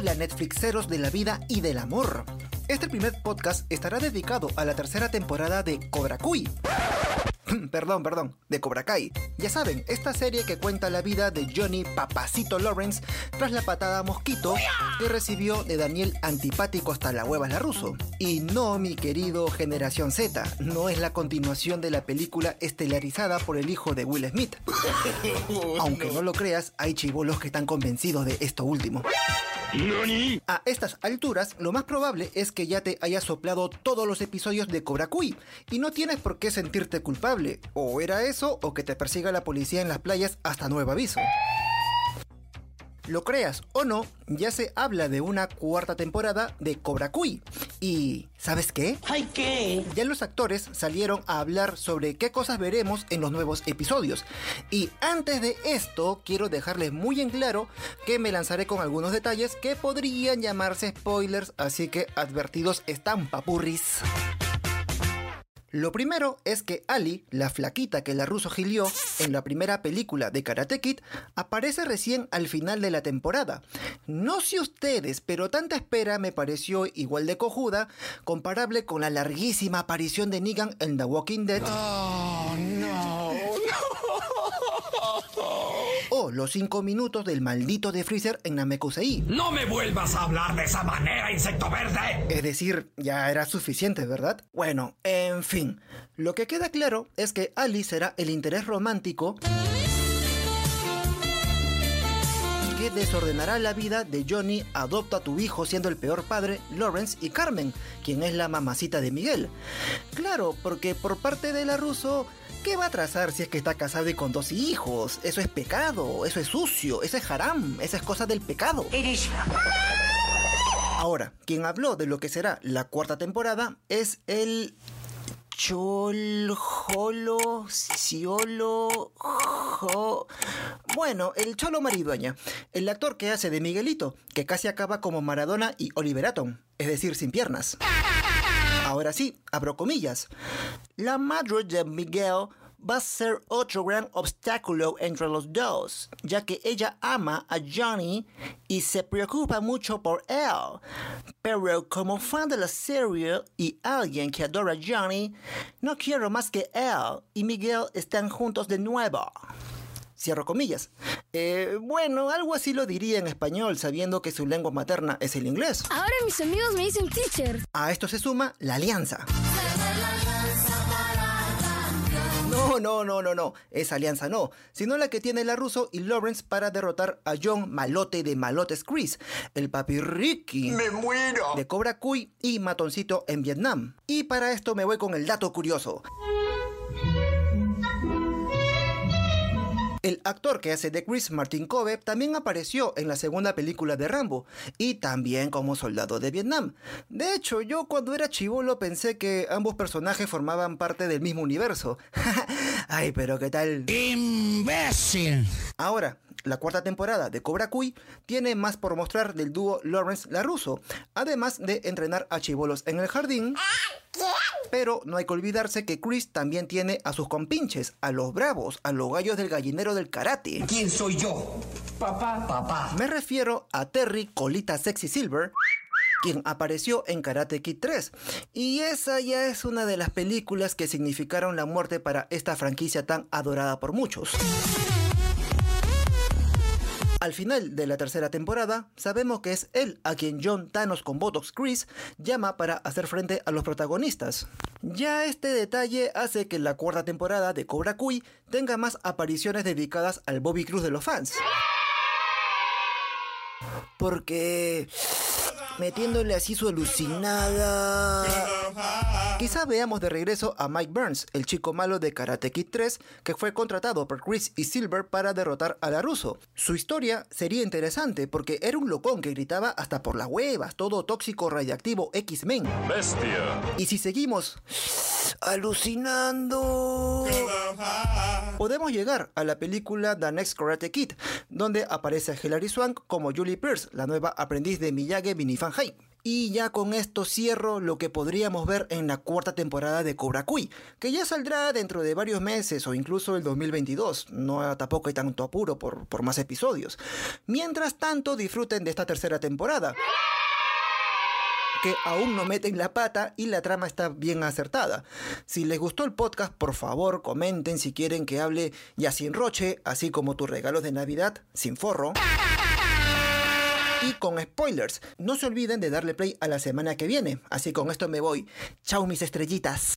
Hola Netflixeros de la vida y del amor. Este primer podcast estará dedicado a la tercera temporada de Cobra Kui. perdón, perdón, de Cobra Kai. Ya saben, esta serie que cuenta la vida de Johnny Papacito Lawrence tras la patada mosquito que recibió de Daniel antipático hasta la hueva la ruso. Y no, mi querido Generación Z, no es la continuación de la película estelarizada por el hijo de Will Smith. Aunque no lo creas, hay chivolos que están convencidos de esto último. A estas alturas, lo más probable es que ya te hayas soplado todos los episodios de Cobra Kui y no tienes por qué sentirte culpable. O era eso o que te persiga la policía en las playas hasta nuevo aviso. Lo creas o no, ya se habla de una cuarta temporada de Cobra Kui. Y, ¿sabes qué? ¿Ay qué? Ya los actores salieron a hablar sobre qué cosas veremos en los nuevos episodios. Y antes de esto, quiero dejarles muy en claro que me lanzaré con algunos detalles que podrían llamarse spoilers, así que advertidos están papurris. Lo primero es que Ali, la flaquita que la ruso gilió en la primera película de Karate Kid, aparece recién al final de la temporada. No sé ustedes, pero tanta espera me pareció igual de cojuda, comparable con la larguísima aparición de Negan en The Walking Dead. Oh, O los 5 minutos del maldito de Freezer en Namekusei. No me vuelvas a hablar de esa manera, insecto verde. Es decir, ya era suficiente, ¿verdad? Bueno, en fin, lo que queda claro es que Ali será el interés romántico desordenará la vida de Johnny adopta a tu hijo siendo el peor padre, Lawrence y Carmen, quien es la mamacita de Miguel. Claro, porque por parte de la ruso, ¿qué va a trazar si es que está casado y con dos hijos? Eso es pecado, eso es sucio, eso es haram, esa es cosa del pecado. Ahora, quien habló de lo que será la cuarta temporada es el Chol, Jolo, Ciolo, Jo... Bueno, el Cholo Maridueña, el actor que hace de Miguelito, que casi acaba como Maradona y Oliver Atom, es decir, sin piernas. Ahora sí, abro comillas. La madre de Miguel va a ser otro gran obstáculo entre los dos, ya que ella ama a Johnny y se preocupa mucho por él. Pero como fan de la serie y alguien que adora a Johnny, no quiero más que él y Miguel estén juntos de nuevo. Cierro comillas. Eh, bueno, algo así lo diría en español, sabiendo que su lengua materna es el inglés. Ahora mis amigos me dicen teacher. A esto se suma la alianza. No, no, no, no, no. Esa alianza no. Sino la que tiene la Russo y Lawrence para derrotar a John Malote de Malotes Chris, el papi Ricky. ¡Me muero! De Cobra Kui y Matoncito en Vietnam. Y para esto me voy con el dato curioso. El actor que hace de Chris, Martin Kobe, también apareció en la segunda película de Rambo y también como soldado de Vietnam. De hecho, yo cuando era chivolo pensé que ambos personajes formaban parte del mismo universo. Ay, pero qué tal. ¡Imbécil! Ahora, la cuarta temporada de Cobra Kui tiene más por mostrar del dúo Lawrence LaRusso, además de entrenar a chivolos en el jardín. Pero no hay que olvidarse que Chris también tiene a sus compinches, a los bravos, a los gallos del gallinero del karate. ¿Quién soy yo? Papá. Papá. Me refiero a Terry Colita Sexy Silver, quien apareció en Karate Kid 3. Y esa ya es una de las películas que significaron la muerte para esta franquicia tan adorada por muchos. Al final de la tercera temporada, sabemos que es él a quien John Thanos con Botox Chris llama para hacer frente a los protagonistas. Ya este detalle hace que la cuarta temporada de Cobra Kui tenga más apariciones dedicadas al Bobby Cruz de los fans. Porque metiéndole así su alucinada. Quizá veamos de regreso a Mike Burns, el chico malo de Karate Kid 3, que fue contratado por Chris y Silver para derrotar a la Russo. Su historia sería interesante porque era un locón que gritaba hasta por las huevas, todo tóxico radiactivo X-Men. Bestia. Y si seguimos alucinando, podemos llegar a la película The Next Karate Kid, donde aparece Hilary Swank como Julie Pierce, la nueva aprendiz de Miyagi Binifan High. Y ya con esto cierro lo que podríamos ver en la cuarta temporada de Cobra Kui, que ya saldrá dentro de varios meses o incluso el 2022. No tampoco hay tanto apuro por, por más episodios. Mientras tanto, disfruten de esta tercera temporada que aún no meten la pata y la trama está bien acertada. Si les gustó el podcast, por favor comenten si quieren que hable ya sin roche, así como tus regalos de Navidad sin forro. Y con spoilers, no se olviden de darle play a la semana que viene. Así con esto me voy. Chao mis estrellitas.